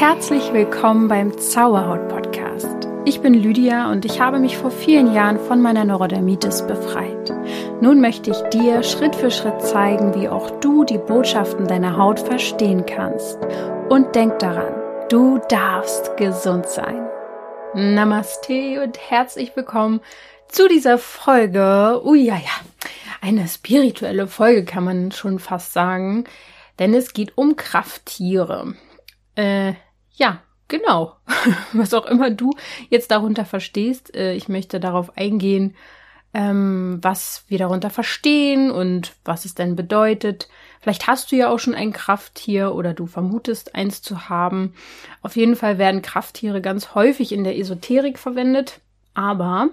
herzlich willkommen beim Zauberhaut Podcast. Ich bin Lydia und ich habe mich vor vielen Jahren von meiner Neurodermitis befreit. Nun möchte ich dir Schritt für Schritt zeigen, wie auch du die Botschaften deiner Haut verstehen kannst. Und denk daran, du darfst gesund sein. Namaste und herzlich willkommen zu dieser Folge. Ui, ja, ja. Eine spirituelle Folge kann man schon fast sagen, denn es geht um Krafttiere. Äh, ja, genau. Was auch immer du jetzt darunter verstehst. Äh, ich möchte darauf eingehen, ähm, was wir darunter verstehen und was es denn bedeutet. Vielleicht hast du ja auch schon ein Krafttier oder du vermutest eins zu haben. Auf jeden Fall werden Krafttiere ganz häufig in der Esoterik verwendet, aber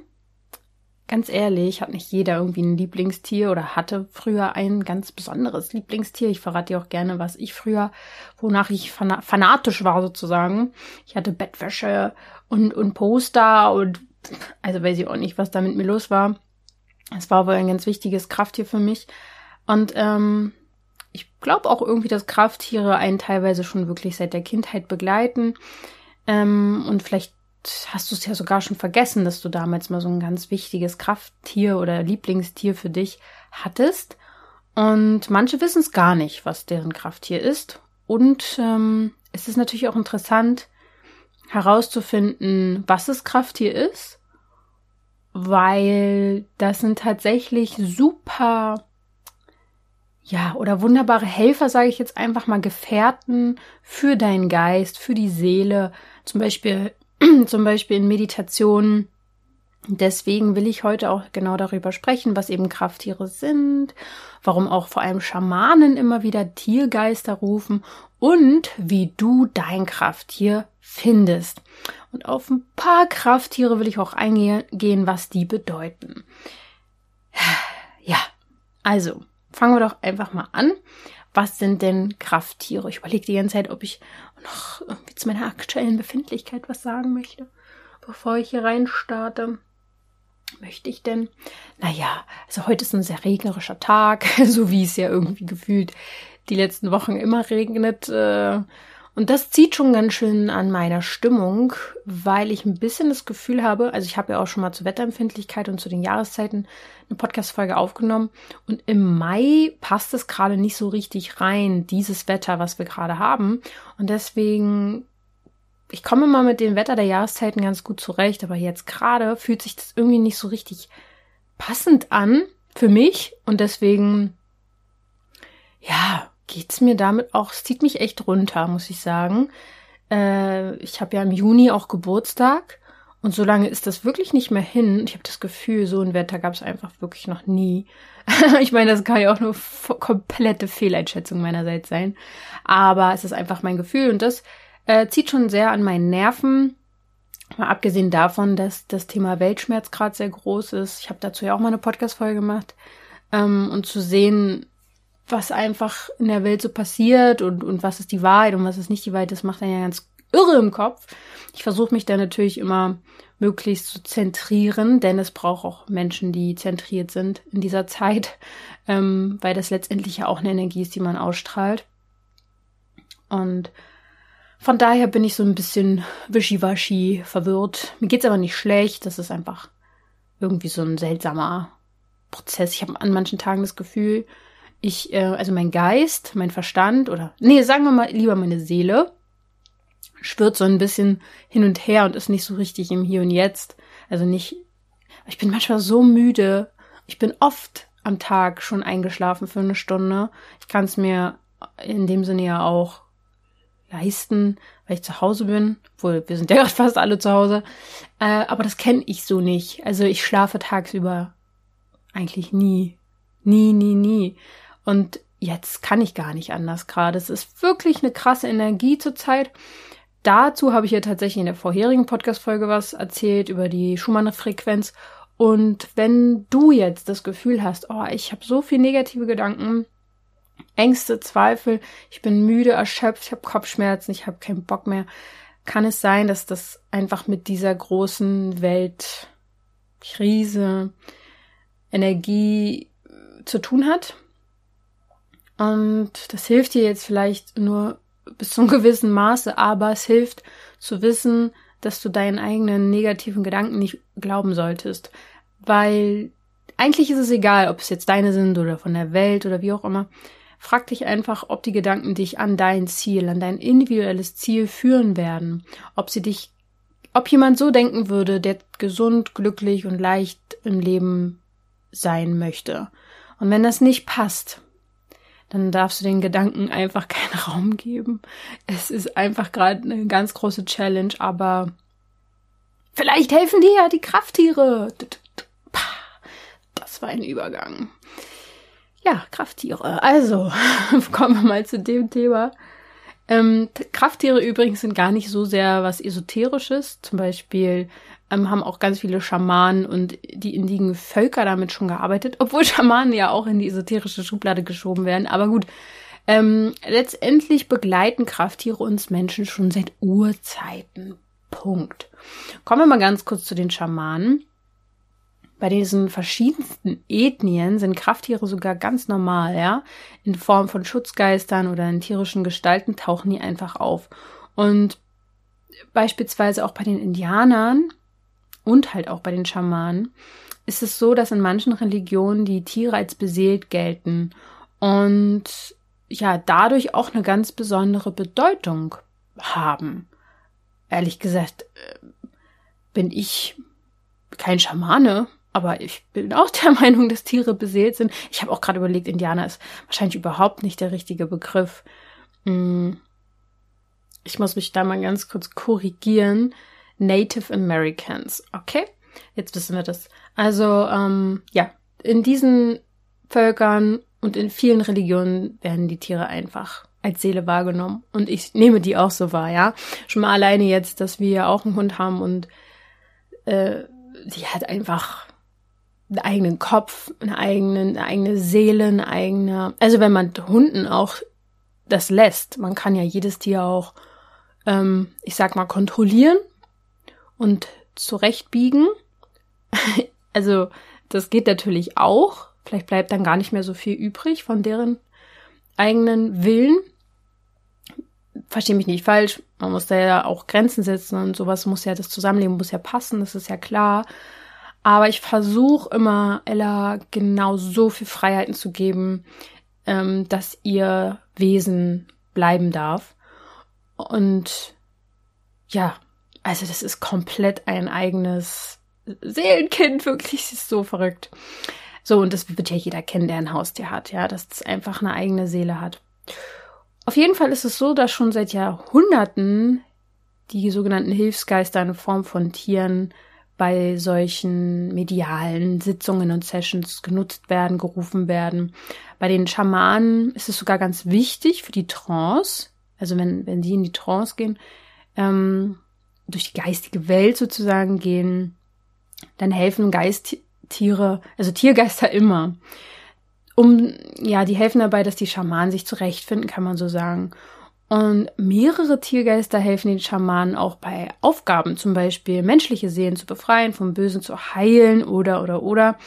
ganz ehrlich, hat nicht jeder irgendwie ein Lieblingstier oder hatte früher ein ganz besonderes Lieblingstier. Ich verrate dir auch gerne, was ich früher, wonach ich fanatisch war sozusagen. Ich hatte Bettwäsche und, und Poster und also weiß ich auch nicht, was da mit mir los war. Es war wohl ein ganz wichtiges Krafttier für mich. Und ähm, ich glaube auch irgendwie, dass Krafttiere einen teilweise schon wirklich seit der Kindheit begleiten. Ähm, und vielleicht hast du es ja sogar schon vergessen, dass du damals mal so ein ganz wichtiges Krafttier oder Lieblingstier für dich hattest. Und manche wissen es gar nicht, was deren Krafttier ist. Und ähm, es ist natürlich auch interessant herauszufinden, was das Krafttier ist, weil das sind tatsächlich super, ja, oder wunderbare Helfer, sage ich jetzt einfach mal, Gefährten für deinen Geist, für die Seele. Zum Beispiel zum Beispiel in Meditationen. Deswegen will ich heute auch genau darüber sprechen, was eben Krafttiere sind, warum auch vor allem Schamanen immer wieder Tiergeister rufen und wie du dein Krafttier findest. Und auf ein paar Krafttiere will ich auch eingehen, was die bedeuten. Ja, also fangen wir doch einfach mal an. Was sind denn Krafttiere? Ich überlege die ganze Zeit, ob ich noch irgendwie zu meiner aktuellen Befindlichkeit was sagen möchte, bevor ich hier rein starte. Möchte ich denn? Naja, also heute ist ein sehr regnerischer Tag, so wie es ja irgendwie gefühlt die letzten Wochen immer regnet. Äh, und das zieht schon ganz schön an meiner Stimmung, weil ich ein bisschen das Gefühl habe, also ich habe ja auch schon mal zur Wetterempfindlichkeit und zu den Jahreszeiten eine Podcast-Folge aufgenommen und im Mai passt es gerade nicht so richtig rein, dieses Wetter, was wir gerade haben. Und deswegen, ich komme mal mit dem Wetter der Jahreszeiten ganz gut zurecht, aber jetzt gerade fühlt sich das irgendwie nicht so richtig passend an für mich und deswegen, ja, geht's mir damit auch, es zieht mich echt runter, muss ich sagen. Äh, ich habe ja im Juni auch Geburtstag und so lange ist das wirklich nicht mehr hin. Ich habe das Gefühl, so ein Wetter gab es einfach wirklich noch nie. ich meine, das kann ja auch nur komplette Fehleinschätzung meinerseits sein. Aber es ist einfach mein Gefühl und das äh, zieht schon sehr an meinen Nerven. Mal abgesehen davon, dass das Thema Weltschmerz gerade sehr groß ist. Ich habe dazu ja auch mal eine Podcast-Folge gemacht. Ähm, und zu sehen, was einfach in der Welt so passiert und, und was ist die Wahrheit und was ist nicht die Wahrheit, das macht dann ja ganz irre im Kopf. Ich versuche mich da natürlich immer möglichst zu zentrieren, denn es braucht auch Menschen, die zentriert sind in dieser Zeit, ähm, weil das letztendlich ja auch eine Energie ist, die man ausstrahlt. Und von daher bin ich so ein bisschen wischiwaschi verwirrt. Mir geht's aber nicht schlecht, das ist einfach irgendwie so ein seltsamer Prozess. Ich habe an manchen Tagen das Gefühl, ich, äh, also mein Geist, mein Verstand oder, nee, sagen wir mal lieber meine Seele, schwirrt so ein bisschen hin und her und ist nicht so richtig im Hier und Jetzt. Also nicht, ich bin manchmal so müde. Ich bin oft am Tag schon eingeschlafen für eine Stunde. Ich kann es mir in dem Sinne ja auch leisten, weil ich zu Hause bin. Obwohl, wir sind ja fast alle zu Hause. Äh, aber das kenne ich so nicht. Also ich schlafe tagsüber eigentlich nie. Nie, nie, nie. Und jetzt kann ich gar nicht anders gerade. Es ist wirklich eine krasse Energie zurzeit. Dazu habe ich ja tatsächlich in der vorherigen Podcast-Folge was erzählt über die Schumann-Frequenz. Und wenn du jetzt das Gefühl hast, oh, ich habe so viel negative Gedanken, Ängste, Zweifel, ich bin müde, erschöpft, ich habe Kopfschmerzen, ich habe keinen Bock mehr, kann es sein, dass das einfach mit dieser großen Weltkrise, Energie zu tun hat? Und das hilft dir jetzt vielleicht nur bis zu einem gewissen Maße, aber es hilft zu wissen, dass du deinen eigenen negativen Gedanken nicht glauben solltest. Weil eigentlich ist es egal, ob es jetzt deine sind oder von der Welt oder wie auch immer. Frag dich einfach, ob die Gedanken dich an dein Ziel, an dein individuelles Ziel führen werden. Ob sie dich, ob jemand so denken würde, der gesund, glücklich und leicht im Leben sein möchte. Und wenn das nicht passt, dann darfst du den Gedanken einfach keinen Raum geben. Es ist einfach gerade eine ganz große Challenge, aber vielleicht helfen dir ja die Krafttiere. Das war ein Übergang. Ja, Krafttiere. Also, kommen wir mal zu dem Thema. Ähm, Krafttiere übrigens sind gar nicht so sehr was Esoterisches. Zum Beispiel ähm, haben auch ganz viele Schamanen und die indigen Völker damit schon gearbeitet, obwohl Schamanen ja auch in die esoterische Schublade geschoben werden. Aber gut, ähm, letztendlich begleiten Krafttiere uns Menschen schon seit Urzeiten. Punkt. Kommen wir mal ganz kurz zu den Schamanen. Bei diesen verschiedensten Ethnien sind Krafttiere sogar ganz normal, ja. In Form von Schutzgeistern oder in tierischen Gestalten tauchen die einfach auf. Und beispielsweise auch bei den Indianern und halt auch bei den Schamanen ist es so, dass in manchen Religionen die Tiere als beseelt gelten und ja, dadurch auch eine ganz besondere Bedeutung haben. Ehrlich gesagt, äh, bin ich kein Schamane, aber ich bin auch der Meinung, dass Tiere beseelt sind. Ich habe auch gerade überlegt, Indianer ist wahrscheinlich überhaupt nicht der richtige Begriff. Hm. Ich muss mich da mal ganz kurz korrigieren. Native Americans. Okay, jetzt wissen wir das. Also ähm, ja, in diesen Völkern und in vielen Religionen werden die Tiere einfach als Seele wahrgenommen. Und ich nehme die auch so wahr, ja. Schon mal alleine jetzt, dass wir auch einen Hund haben und äh, die hat einfach einen eigenen Kopf, eine eigene, eine eigene Seele, eine eigene. Also wenn man Hunden auch das lässt, man kann ja jedes Tier auch, ähm, ich sag mal, kontrollieren und zurechtbiegen. also das geht natürlich auch. Vielleicht bleibt dann gar nicht mehr so viel übrig von deren eigenen Willen. Verstehe mich nicht falsch. Man muss da ja auch Grenzen setzen und sowas muss ja, das Zusammenleben muss ja passen, das ist ja klar. Aber ich versuche immer Ella genau so viel Freiheiten zu geben, ähm, dass ihr Wesen bleiben darf. Und ja, also das ist komplett ein eigenes Seelenkind, wirklich, das ist so verrückt. So, und das wird ja jeder kennen, der ein Haustier hat, ja, dass es einfach eine eigene Seele hat. Auf jeden Fall ist es so, dass schon seit Jahrhunderten die sogenannten Hilfsgeister in Form von Tieren bei solchen medialen Sitzungen und Sessions genutzt werden, gerufen werden. Bei den Schamanen ist es sogar ganz wichtig für die Trance, also wenn, wenn die in die Trance gehen, ähm, durch die geistige Welt sozusagen gehen, dann helfen Geisttiere, also Tiergeister immer. Um, ja, die helfen dabei, dass die Schamanen sich zurechtfinden, kann man so sagen. Und mehrere Tiergeister helfen den Schamanen auch bei Aufgaben, zum Beispiel menschliche Seelen zu befreien, vom Bösen zu heilen oder, oder, oder.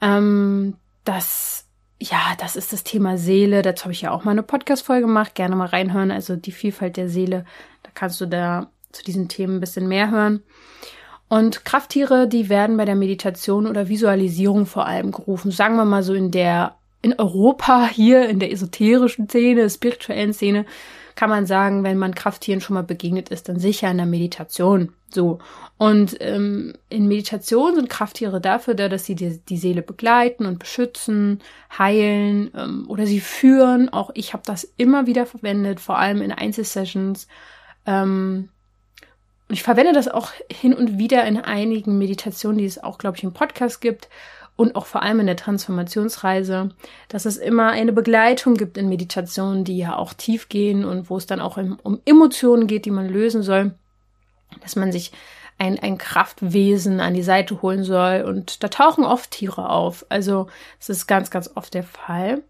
Ähm, das, ja, das ist das Thema Seele. Dazu habe ich ja auch mal eine Podcast-Folge gemacht. Gerne mal reinhören. Also die Vielfalt der Seele. Da kannst du da zu diesen Themen ein bisschen mehr hören. Und Krafttiere, die werden bei der Meditation oder Visualisierung vor allem gerufen. Sagen wir mal so in der, in Europa hier, in der esoterischen Szene, spirituellen Szene, kann man sagen, wenn man Krafttieren schon mal begegnet ist, dann sicher in der Meditation. So. Und ähm, in Meditation sind Krafttiere dafür da, dass sie die, die Seele begleiten und beschützen, heilen ähm, oder sie führen. Auch ich habe das immer wieder verwendet, vor allem in Einzelsessions. Ähm, und ich verwende das auch hin und wieder in einigen Meditationen, die es auch, glaube ich, im Podcast gibt und auch vor allem in der Transformationsreise, dass es immer eine Begleitung gibt in Meditationen, die ja auch tief gehen und wo es dann auch um Emotionen geht, die man lösen soll, dass man sich ein, ein Kraftwesen an die Seite holen soll. Und da tauchen oft Tiere auf. Also es ist ganz, ganz oft der Fall.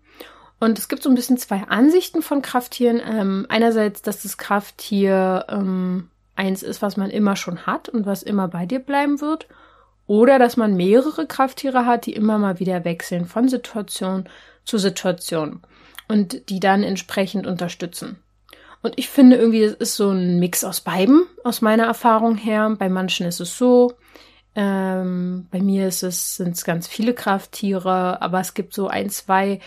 Und es gibt so ein bisschen zwei Ansichten von Krafttieren. Ähm, einerseits, dass das Krafttier ähm, eins ist, was man immer schon hat und was immer bei dir bleiben wird. Oder dass man mehrere Krafttiere hat, die immer mal wieder wechseln von Situation zu Situation und die dann entsprechend unterstützen. Und ich finde irgendwie, es ist so ein Mix aus beiden, aus meiner Erfahrung her. Bei manchen ist es so, ähm, bei mir ist es, sind es ganz viele Krafttiere, aber es gibt so ein, zwei,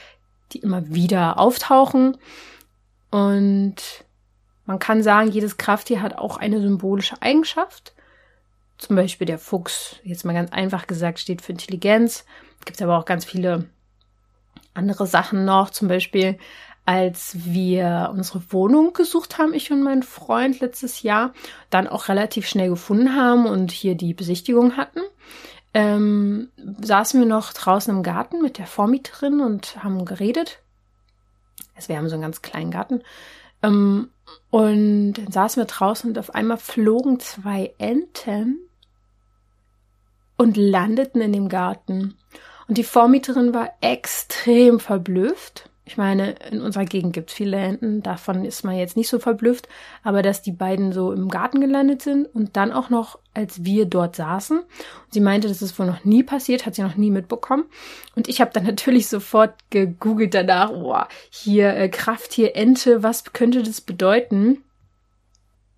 die immer wieder auftauchen. Und man kann sagen, jedes Krafttier hat auch eine symbolische Eigenschaft. Zum Beispiel der Fuchs, jetzt mal ganz einfach gesagt, steht für Intelligenz. Gibt aber auch ganz viele andere Sachen noch. Zum Beispiel, als wir unsere Wohnung gesucht haben, ich und mein Freund letztes Jahr, dann auch relativ schnell gefunden haben und hier die Besichtigung hatten, ähm, saßen wir noch draußen im Garten mit der Vormieterin und haben geredet. Also wir haben so einen ganz kleinen Garten. Ähm, und dann saßen wir draußen und auf einmal flogen zwei Enten und landeten in dem Garten. Und die Vormieterin war extrem verblüfft. Ich meine, in unserer Gegend gibt es viele Enten, davon ist man jetzt nicht so verblüfft, aber dass die beiden so im Garten gelandet sind und dann auch noch, als wir dort saßen. Sie meinte, das ist wohl noch nie passiert, hat sie noch nie mitbekommen. Und ich habe dann natürlich sofort gegoogelt danach, boah, hier äh, Krafttier Ente, was könnte das bedeuten?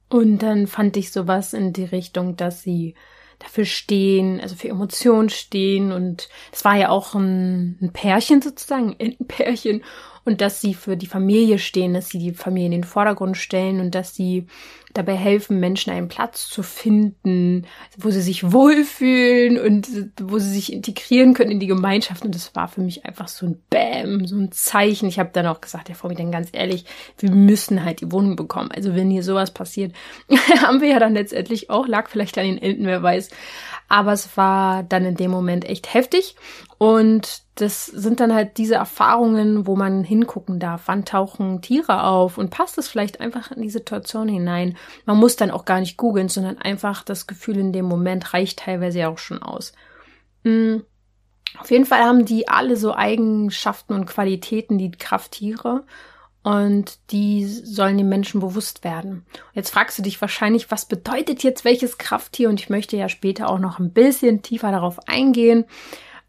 Und dann fand ich sowas in die Richtung, dass sie dafür stehen, also für Emotionen stehen. Und es war ja auch ein, ein Pärchen sozusagen, ein Pärchen. Und dass sie für die Familie stehen, dass sie die Familie in den Vordergrund stellen und dass sie dabei helfen, Menschen einen Platz zu finden, wo sie sich wohlfühlen und wo sie sich integrieren können in die Gemeinschaft. Und das war für mich einfach so ein Bäm, so ein Zeichen. Ich habe dann auch gesagt, ja, Frau dann ganz ehrlich, wir müssen halt die Wohnung bekommen. Also wenn hier sowas passiert, haben wir ja dann letztendlich auch, lag vielleicht an den Enden, wer weiß. Aber es war dann in dem Moment echt heftig. Und das sind dann halt diese Erfahrungen, wo man hingucken darf. Wann tauchen Tiere auf? Und passt es vielleicht einfach in die Situation hinein? Man muss dann auch gar nicht googeln, sondern einfach das Gefühl in dem Moment reicht teilweise ja auch schon aus. Mhm. Auf jeden Fall haben die alle so Eigenschaften und Qualitäten, die Krafttiere. Und die sollen den Menschen bewusst werden. Jetzt fragst du dich wahrscheinlich, was bedeutet jetzt welches Krafttier? Und ich möchte ja später auch noch ein bisschen tiefer darauf eingehen.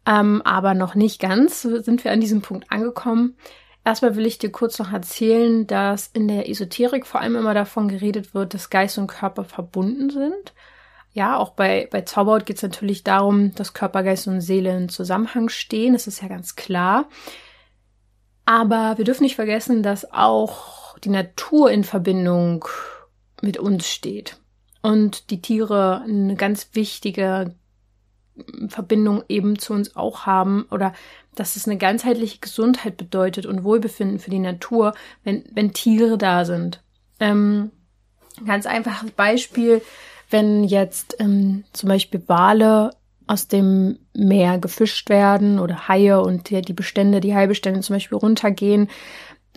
Ähm, aber noch nicht ganz sind wir an diesem Punkt angekommen. Erstmal will ich dir kurz noch erzählen, dass in der Esoterik vor allem immer davon geredet wird, dass Geist und Körper verbunden sind. Ja, auch bei, bei Zauberhaut geht es natürlich darum, dass Körper, Geist und Seele in Zusammenhang stehen. Das ist ja ganz klar. Aber wir dürfen nicht vergessen, dass auch die Natur in Verbindung mit uns steht. Und die Tiere eine ganz wichtige Verbindung eben zu uns auch haben oder dass es eine ganzheitliche Gesundheit bedeutet und Wohlbefinden für die Natur, wenn, wenn Tiere da sind. Ähm, ganz einfaches Beispiel, wenn jetzt ähm, zum Beispiel Wale aus dem Meer gefischt werden oder Haie und die, die Bestände, die Haibestände zum Beispiel runtergehen,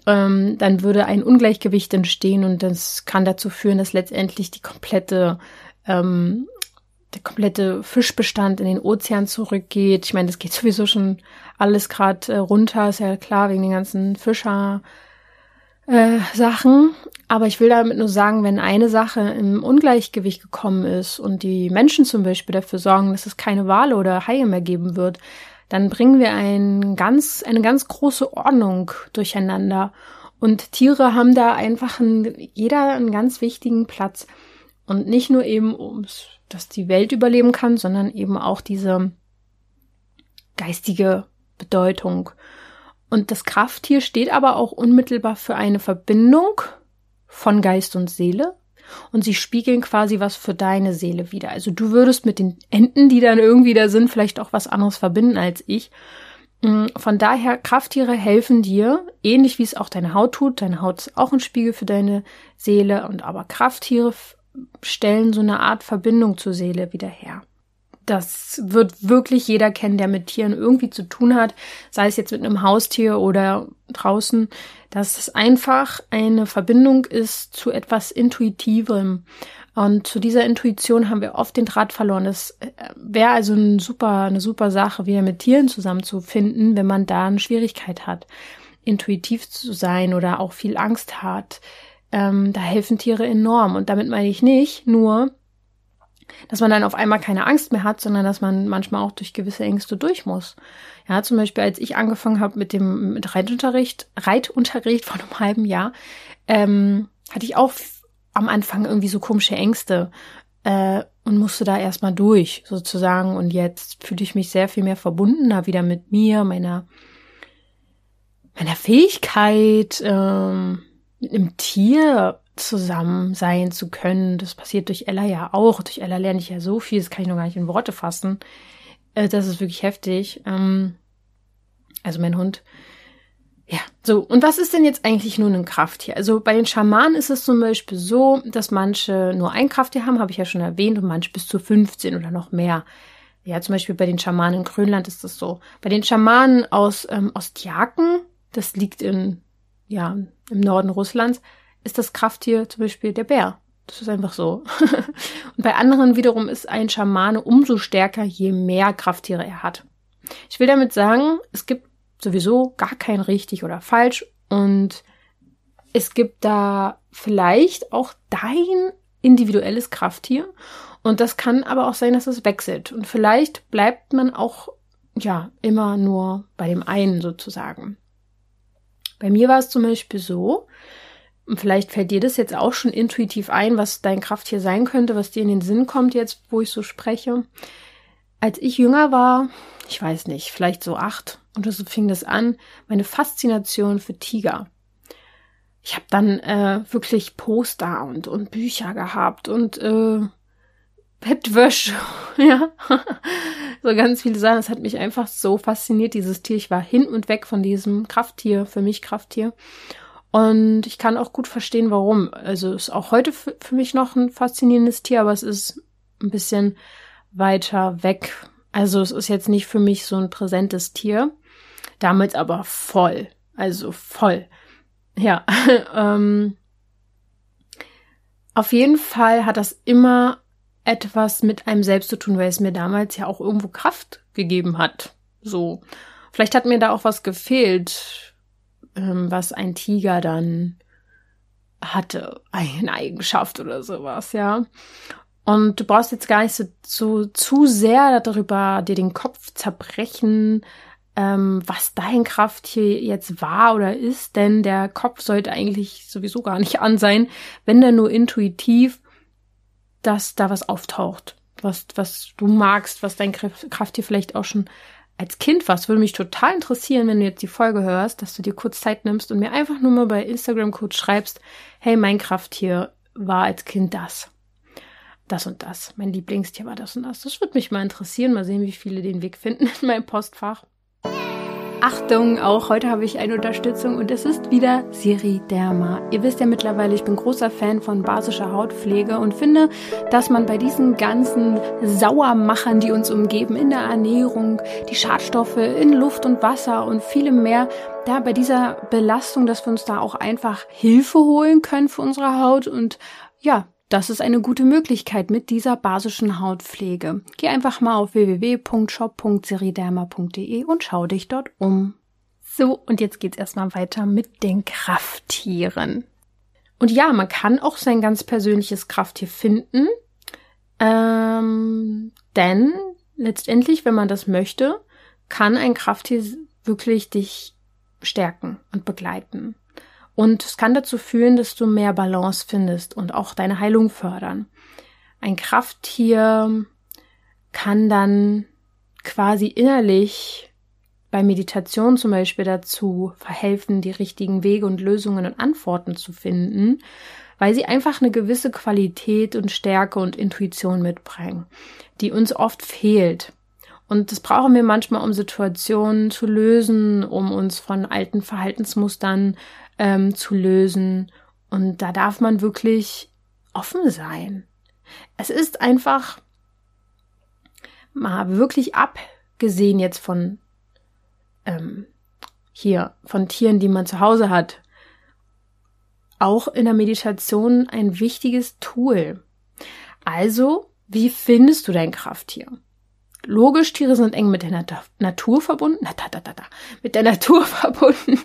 ähm, dann würde ein Ungleichgewicht entstehen und das kann dazu führen, dass letztendlich die komplette ähm, der komplette Fischbestand in den Ozean zurückgeht. Ich meine, das geht sowieso schon alles gerade äh, runter, ist ja klar, wegen den ganzen Fischer. Äh, Sachen. Aber ich will damit nur sagen, wenn eine Sache im Ungleichgewicht gekommen ist und die Menschen zum Beispiel dafür sorgen, dass es keine Wale oder Haie mehr geben wird, dann bringen wir ein ganz, eine ganz große Ordnung durcheinander. Und Tiere haben da einfach ein, jeder einen ganz wichtigen Platz. Und nicht nur eben ums dass die Welt überleben kann, sondern eben auch diese geistige Bedeutung. Und das Krafttier steht aber auch unmittelbar für eine Verbindung von Geist und Seele. Und sie spiegeln quasi was für deine Seele wieder. Also du würdest mit den Enten, die dann irgendwie da sind, vielleicht auch was anderes verbinden als ich. Mm, von daher, Krafttiere helfen dir, ähnlich wie es auch deine Haut tut. Deine Haut ist auch ein Spiegel für deine Seele. Und aber Krafttiere stellen so eine Art Verbindung zur Seele wieder her. Das wird wirklich jeder kennen, der mit Tieren irgendwie zu tun hat, sei es jetzt mit einem Haustier oder draußen, dass es einfach eine Verbindung ist zu etwas Intuitivem. Und zu dieser Intuition haben wir oft den Draht verloren. Das äh, wäre also ein super, eine super Sache, wieder mit Tieren zusammenzufinden, wenn man da eine Schwierigkeit hat, intuitiv zu sein oder auch viel Angst hat, ähm, da helfen Tiere enorm. Und damit meine ich nicht nur, dass man dann auf einmal keine Angst mehr hat, sondern dass man manchmal auch durch gewisse Ängste durch muss. Ja, zum Beispiel, als ich angefangen habe mit dem mit Reitunterricht, Reitunterricht vor einem halben Jahr, ähm, hatte ich auch am Anfang irgendwie so komische Ängste äh, und musste da erstmal durch, sozusagen. Und jetzt fühle ich mich sehr viel mehr verbundener wieder mit mir, meiner, meiner Fähigkeit, ähm, mit einem Tier zusammen sein zu können. Das passiert durch Ella ja auch. Durch Ella lerne ich ja so viel, das kann ich noch gar nicht in Worte fassen. Äh, das ist wirklich heftig. Ähm, also mein Hund. Ja, so. Und was ist denn jetzt eigentlich nun ein Krafttier? Also bei den Schamanen ist es zum Beispiel so, dass manche nur ein Krafttier haben, habe ich ja schon erwähnt, und manche bis zu 15 oder noch mehr. Ja, zum Beispiel bei den Schamanen in Grönland ist das so. Bei den Schamanen aus ähm, Ostjaken, das liegt in, ja, im Norden Russlands, ist das Krafttier zum Beispiel der Bär. Das ist einfach so. und bei anderen wiederum ist ein Schamane umso stärker, je mehr Krafttiere er hat. Ich will damit sagen, es gibt sowieso gar kein richtig oder falsch und es gibt da vielleicht auch dein individuelles Krafttier und das kann aber auch sein, dass es wechselt und vielleicht bleibt man auch ja immer nur bei dem einen sozusagen. Bei mir war es zum Beispiel so, und vielleicht fällt dir das jetzt auch schon intuitiv ein, was dein Krafttier sein könnte, was dir in den Sinn kommt jetzt, wo ich so spreche. Als ich jünger war, ich weiß nicht, vielleicht so acht, und so fing das an, meine Faszination für Tiger. Ich habe dann äh, wirklich Poster und, und Bücher gehabt und äh, Bettwäsche, ja, so ganz viele Sachen. Es hat mich einfach so fasziniert, dieses Tier. Ich war hin und weg von diesem Krafttier, für mich Krafttier. Und ich kann auch gut verstehen, warum. Also ist auch heute für, mich noch ein faszinierendes Tier, aber es ist ein bisschen weiter weg. Also es ist jetzt nicht für mich so ein präsentes Tier. Damals aber voll. Also voll. Ja. ähm, auf jeden Fall hat das immer etwas mit einem selbst zu tun, weil es mir damals ja auch irgendwo Kraft gegeben hat. So. Vielleicht hat mir da auch was gefehlt ähm, was ein Tiger dann hatte, eine Eigenschaft oder sowas, ja. Und du brauchst jetzt gar nicht so, so zu sehr darüber dir den Kopf zerbrechen, ähm, was dein Krafttier jetzt war oder ist, denn der Kopf sollte eigentlich sowieso gar nicht an sein, wenn der nur intuitiv, dass da was auftaucht, was, was du magst, was dein Krafttier vielleicht auch schon als Kind warst, würde mich total interessieren, wenn du jetzt die Folge hörst, dass du dir kurz Zeit nimmst und mir einfach nur mal bei Instagram kurz schreibst, hey, mein Krafttier war als Kind das. Das und das. Mein Lieblingstier war das und das. Das würde mich mal interessieren. Mal sehen, wie viele den Weg finden in meinem Postfach. Achtung, auch heute habe ich eine Unterstützung und es ist wieder Siri Derma. Ihr wisst ja mittlerweile, ich bin großer Fan von basischer Hautpflege und finde, dass man bei diesen ganzen Sauermachern, die uns umgeben, in der Ernährung, die Schadstoffe in Luft und Wasser und vielem mehr, da bei dieser Belastung, dass wir uns da auch einfach Hilfe holen können für unsere Haut und ja, das ist eine gute Möglichkeit mit dieser basischen Hautpflege. Geh einfach mal auf www.shop.seriderma.de und schau dich dort um. So, und jetzt geht's erstmal weiter mit den Krafttieren. Und ja, man kann auch sein ganz persönliches Krafttier finden. Ähm, denn letztendlich, wenn man das möchte, kann ein Krafttier wirklich dich stärken und begleiten. Und es kann dazu führen, dass du mehr Balance findest und auch deine Heilung fördern. Ein Krafttier kann dann quasi innerlich bei Meditation zum Beispiel dazu verhelfen, die richtigen Wege und Lösungen und Antworten zu finden, weil sie einfach eine gewisse Qualität und Stärke und Intuition mitbringen, die uns oft fehlt. Und das brauchen wir manchmal, um Situationen zu lösen, um uns von alten Verhaltensmustern ähm, zu lösen. Und da darf man wirklich offen sein. Es ist einfach mal wirklich abgesehen jetzt von ähm, hier von Tieren, die man zu Hause hat, auch in der Meditation ein wichtiges Tool. Also, wie findest du dein Krafttier? Logisch, Tiere sind eng mit der Nat Natur verbunden. Na, da, da, da, da, mit der Natur verbunden.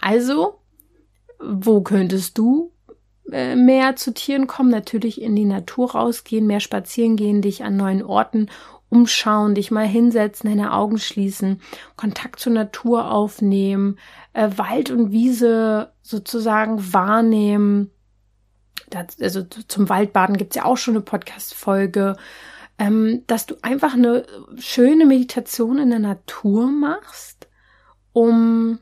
Also wo könntest du äh, mehr zu Tieren kommen? Natürlich in die Natur rausgehen, mehr spazieren gehen, dich an neuen Orten umschauen, dich mal hinsetzen, deine Augen schließen, Kontakt zur Natur aufnehmen, äh, Wald und Wiese sozusagen wahrnehmen, also zum Waldbaden gibt's ja auch schon eine Podcast-Folge, ähm, dass du einfach eine schöne Meditation in der Natur machst, um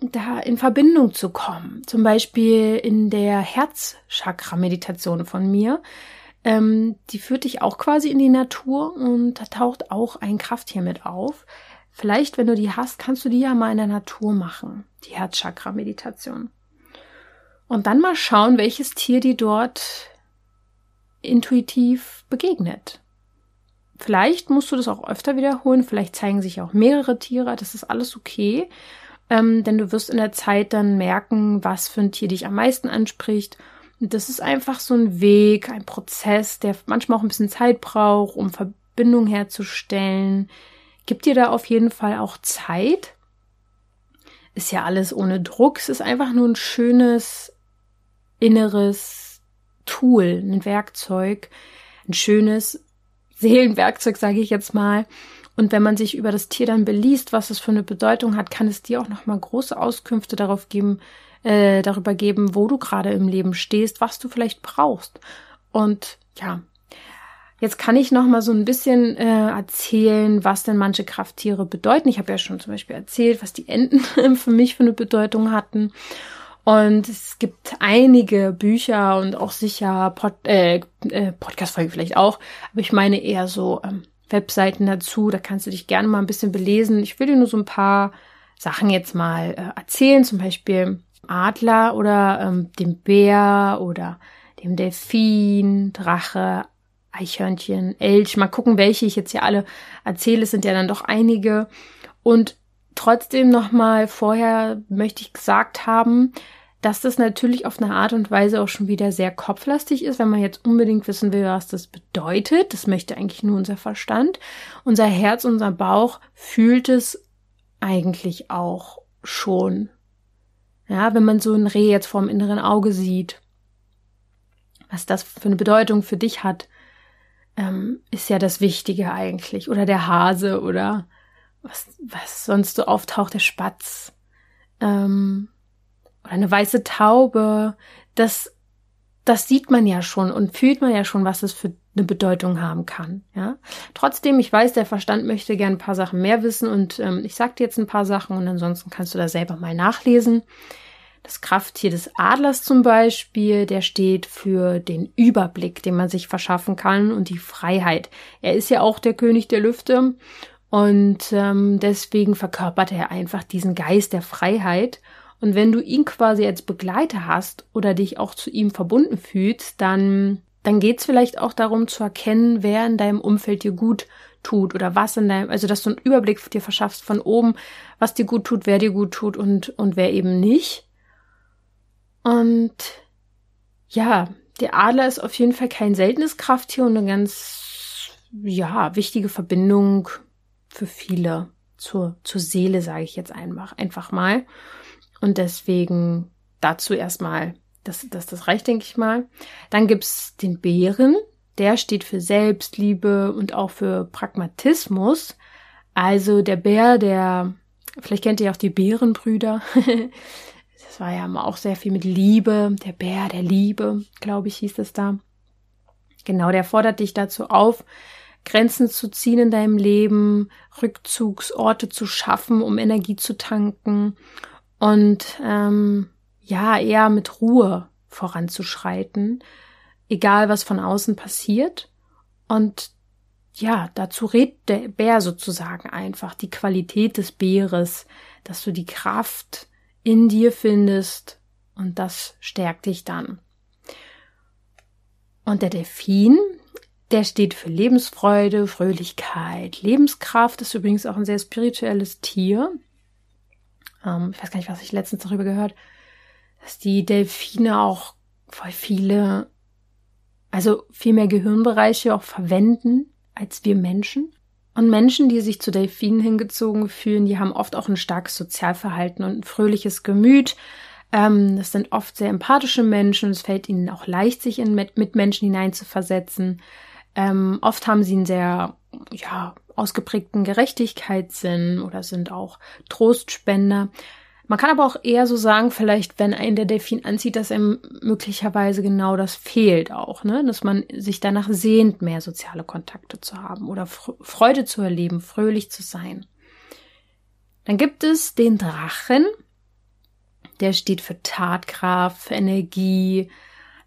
da in Verbindung zu kommen. Zum Beispiel in der Herzchakra-Meditation von mir. Ähm, die führt dich auch quasi in die Natur und da taucht auch ein Krafttier mit auf. Vielleicht, wenn du die hast, kannst du die ja mal in der Natur machen, die Herzchakra-Meditation. Und dann mal schauen, welches Tier dir dort intuitiv begegnet. Vielleicht musst du das auch öfter wiederholen, vielleicht zeigen sich auch mehrere Tiere, das ist alles okay, ähm, denn du wirst in der Zeit dann merken, was für ein Tier dich am meisten anspricht. Und das ist einfach so ein Weg, ein Prozess, der manchmal auch ein bisschen Zeit braucht, um Verbindung herzustellen. Gib dir da auf jeden Fall auch Zeit. Ist ja alles ohne Druck. Es ist einfach nur ein schönes inneres Tool, ein Werkzeug, ein schönes Seelenwerkzeug, sage ich jetzt mal. Und wenn man sich über das Tier dann beliest, was es für eine Bedeutung hat, kann es dir auch noch mal große Auskünfte darauf geben, äh, darüber geben, wo du gerade im Leben stehst, was du vielleicht brauchst. Und ja, Jetzt kann ich noch mal so ein bisschen äh, erzählen, was denn manche Krafttiere bedeuten. Ich habe ja schon zum Beispiel erzählt, was die Enten für mich für eine Bedeutung hatten. Und es gibt einige Bücher und auch sicher Pod, äh, äh, Podcast-Folgen vielleicht auch, aber ich meine eher so ähm, Webseiten dazu. Da kannst du dich gerne mal ein bisschen belesen. Ich will dir nur so ein paar Sachen jetzt mal äh, erzählen, zum Beispiel Adler oder ähm, dem Bär oder dem Delfin, Drache, Eichhörnchen, Elch. Mal gucken, welche ich jetzt hier alle erzähle. Es sind ja dann doch einige. Und trotzdem nochmal vorher möchte ich gesagt haben, dass das natürlich auf eine Art und Weise auch schon wieder sehr kopflastig ist, wenn man jetzt unbedingt wissen will, was das bedeutet. Das möchte eigentlich nur unser Verstand. Unser Herz, unser Bauch fühlt es eigentlich auch schon. Ja, wenn man so ein Reh jetzt vorm inneren Auge sieht, was das für eine Bedeutung für dich hat, ähm, ist ja das Wichtige eigentlich. Oder der Hase oder was, was sonst so auftaucht, der Spatz. Ähm, oder eine weiße Taube, das, das sieht man ja schon und fühlt man ja schon, was es für eine Bedeutung haben kann. Ja, trotzdem, ich weiß, der Verstand möchte gern ein paar Sachen mehr wissen und ähm, ich sag dir jetzt ein paar Sachen und ansonsten kannst du da selber mal nachlesen. Das Krafttier des Adlers zum Beispiel, der steht für den Überblick, den man sich verschaffen kann und die Freiheit. Er ist ja auch der König der Lüfte und ähm, deswegen verkörpert er einfach diesen Geist der Freiheit und wenn du ihn quasi als Begleiter hast oder dich auch zu ihm verbunden fühlst, dann, dann geht's vielleicht auch darum zu erkennen, wer in deinem Umfeld dir gut tut oder was in deinem, also dass du einen Überblick dir verschaffst von oben, was dir gut tut, wer dir gut tut und, und wer eben nicht. Und ja, der Adler ist auf jeden Fall kein seltenes Krafttier und eine ganz, ja, wichtige Verbindung für viele zur, zur Seele, sage ich jetzt einfach, einfach mal. Und deswegen dazu erstmal, das, das, das reicht, denke ich mal. Dann gibt's den Bären, der steht für Selbstliebe und auch für Pragmatismus. Also der Bär, der, vielleicht kennt ihr auch die Bärenbrüder. das war ja auch sehr viel mit Liebe. Der Bär der Liebe, glaube ich, hieß es da. Genau, der fordert dich dazu auf, Grenzen zu ziehen in deinem Leben, Rückzugsorte zu schaffen, um Energie zu tanken und ähm, ja, eher mit Ruhe voranzuschreiten, egal was von außen passiert. Und ja, dazu redet der Bär sozusagen einfach die Qualität des Bäres, dass du die Kraft in dir findest und das stärkt dich dann. Und der Delfin, der steht für Lebensfreude, Fröhlichkeit, Lebenskraft, ist übrigens auch ein sehr spirituelles Tier. Ähm, ich weiß gar nicht, was ich letztens darüber gehört, dass die Delfine auch voll viele, also viel mehr Gehirnbereiche auch verwenden als wir Menschen. Und Menschen, die sich zu Delfinen hingezogen fühlen, die haben oft auch ein starkes Sozialverhalten und ein fröhliches Gemüt. Ähm, das sind oft sehr empathische Menschen es fällt ihnen auch leicht, sich in Mitmenschen hineinzuversetzen. Ähm, oft haben sie einen sehr, ja, ausgeprägten Gerechtigkeitssinn oder sind auch Trostspender. Man kann aber auch eher so sagen, vielleicht, wenn ein der Delfin anzieht, dass einem möglicherweise genau das fehlt auch, ne? Dass man sich danach sehnt, mehr soziale Kontakte zu haben oder Freude zu erleben, fröhlich zu sein. Dann gibt es den Drachen. Der steht für Tatkraft, für Energie.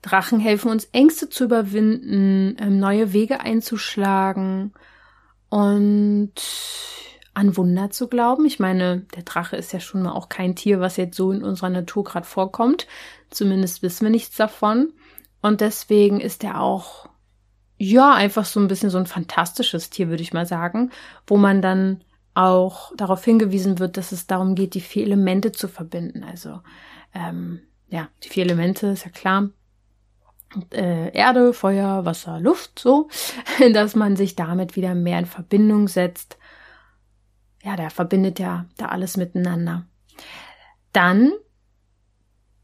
Drachen helfen uns, Ängste zu überwinden, ähm, neue Wege einzuschlagen und an Wunder zu glauben. Ich meine, der Drache ist ja schon mal auch kein Tier, was jetzt so in unserer Natur gerade vorkommt. Zumindest wissen wir nichts davon. Und deswegen ist er auch, ja, einfach so ein bisschen so ein fantastisches Tier, würde ich mal sagen, wo man dann auch darauf hingewiesen wird, dass es darum geht, die vier Elemente zu verbinden. Also, ähm, ja, die vier Elemente ist ja klar. Äh, Erde, Feuer, Wasser, Luft, so, dass man sich damit wieder mehr in Verbindung setzt ja, der verbindet ja da alles miteinander. Dann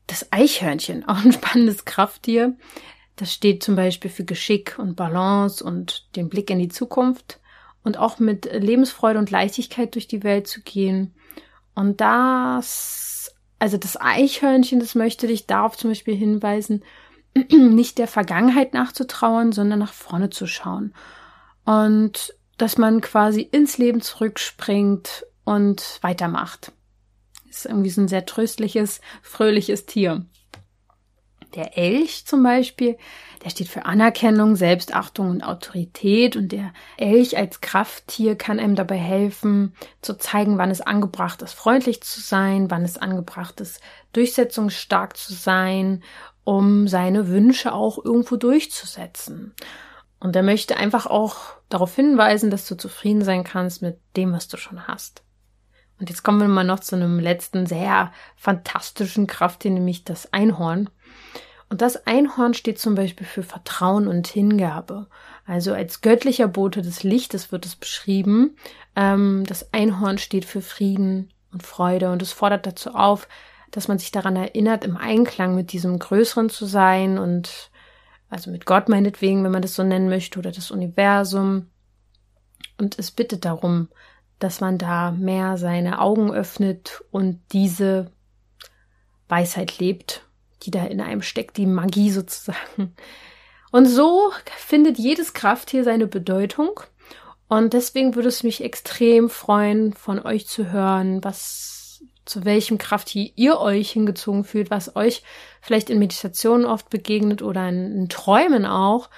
das Eichhörnchen, auch ein spannendes Krafttier. Das steht zum Beispiel für Geschick und Balance und den Blick in die Zukunft und auch mit Lebensfreude und Leichtigkeit durch die Welt zu gehen. Und das, also das Eichhörnchen, das möchte dich darauf zum Beispiel hinweisen, nicht der Vergangenheit nachzutrauern, sondern nach vorne zu schauen. Und dass man quasi ins Leben zurückspringt und weitermacht. Ist irgendwie so ein sehr tröstliches, fröhliches Tier. Der Elch zum Beispiel, der steht für Anerkennung, Selbstachtung und Autorität und der Elch als Krafttier kann einem dabei helfen, zu zeigen, wann es angebracht ist, freundlich zu sein, wann es angebracht ist, durchsetzungsstark zu sein, um seine Wünsche auch irgendwo durchzusetzen. Und er möchte einfach auch darauf hinweisen, dass du zufrieden sein kannst mit dem, was du schon hast. Und jetzt kommen wir mal noch zu einem letzten sehr fantastischen Krafttier, nämlich das Einhorn. Und das Einhorn steht zum Beispiel für Vertrauen und Hingabe. Also als göttlicher Bote des Lichtes wird es beschrieben. Ähm, das Einhorn steht für Frieden und Freude und es fordert dazu auf, dass man sich daran erinnert, im Einklang mit diesem Größeren zu sein und also mit Gott meinetwegen, wenn man das so nennen möchte, oder das Universum. Und es bittet darum, dass man da mehr seine Augen öffnet und diese Weisheit lebt, die da in einem steckt, die Magie sozusagen. Und so findet jedes Krafttier seine Bedeutung. Und deswegen würde es mich extrem freuen, von euch zu hören, was zu welchem Krafttier ihr euch hingezogen fühlt, was euch vielleicht in Meditationen oft begegnet oder in, in Träumen auch.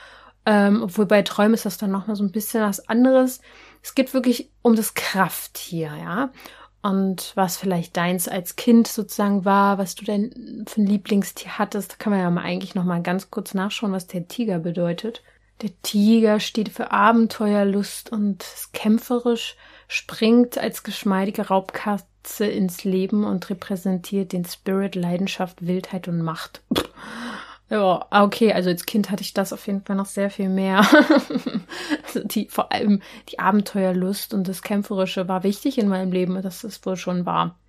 Ähm, obwohl bei Träumen ist das dann nochmal so ein bisschen was anderes. Es geht wirklich um das Krafttier, ja. Und was vielleicht deins als Kind sozusagen war, was du denn für ein Lieblingstier hattest, da kann man ja mal eigentlich nochmal ganz kurz nachschauen, was der Tiger bedeutet. Der Tiger steht für Abenteuerlust und ist kämpferisch, springt als geschmeidige Raubkatze Katze ins Leben und repräsentiert den Spirit, Leidenschaft, Wildheit und Macht. Ja, okay, also als Kind hatte ich das auf jeden Fall noch sehr viel mehr. also die, vor allem die Abenteuerlust und das Kämpferische war wichtig in meinem Leben, dass es wohl schon war.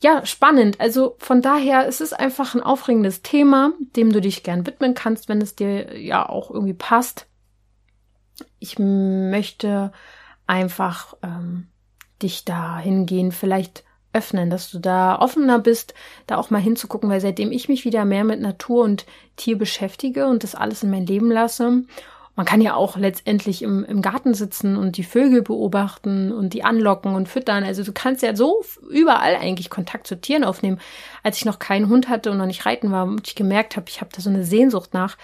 Ja, spannend. Also von daher es ist einfach ein aufregendes Thema, dem du dich gern widmen kannst, wenn es dir ja auch irgendwie passt. Ich möchte einfach ähm, dich da hingehen, vielleicht öffnen, dass du da offener bist, da auch mal hinzugucken, weil seitdem ich mich wieder mehr mit Natur und Tier beschäftige und das alles in mein Leben lasse man kann ja auch letztendlich im, im Garten sitzen und die Vögel beobachten und die anlocken und füttern. Also du kannst ja so überall eigentlich Kontakt zu Tieren aufnehmen. Als ich noch keinen Hund hatte und noch nicht reiten war und ich gemerkt habe, ich habe da so eine Sehnsucht nach,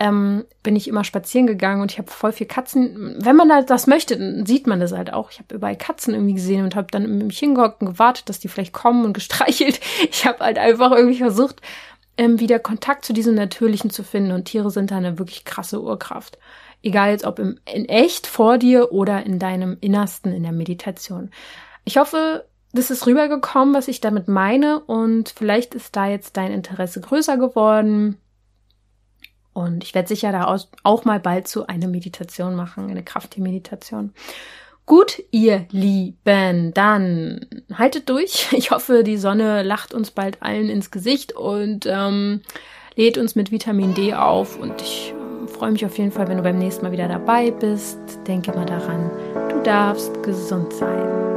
ähm, bin ich immer spazieren gegangen und ich habe voll viel Katzen. Wenn man halt das möchte, dann sieht man das halt auch. Ich habe überall Katzen irgendwie gesehen und habe dann mich hingehockt und gewartet, dass die vielleicht kommen und gestreichelt. Ich habe halt einfach irgendwie versucht, ähm, wieder Kontakt zu diesem Natürlichen zu finden. Und Tiere sind da eine wirklich krasse Urkraft. Egal jetzt ob im, in echt vor dir oder in deinem Innersten in der Meditation. Ich hoffe, das ist rübergekommen, was ich damit meine. Und vielleicht ist da jetzt dein Interesse größer geworden. Und ich werde sicher da auch mal bald so eine Meditation machen, eine Krafttiermeditation. Gut, ihr Lieben, dann haltet durch. Ich hoffe, die Sonne lacht uns bald allen ins Gesicht und ähm, lädt uns mit Vitamin D auf. Und ich freue mich auf jeden Fall, wenn du beim nächsten Mal wieder dabei bist. Denke mal daran, du darfst gesund sein.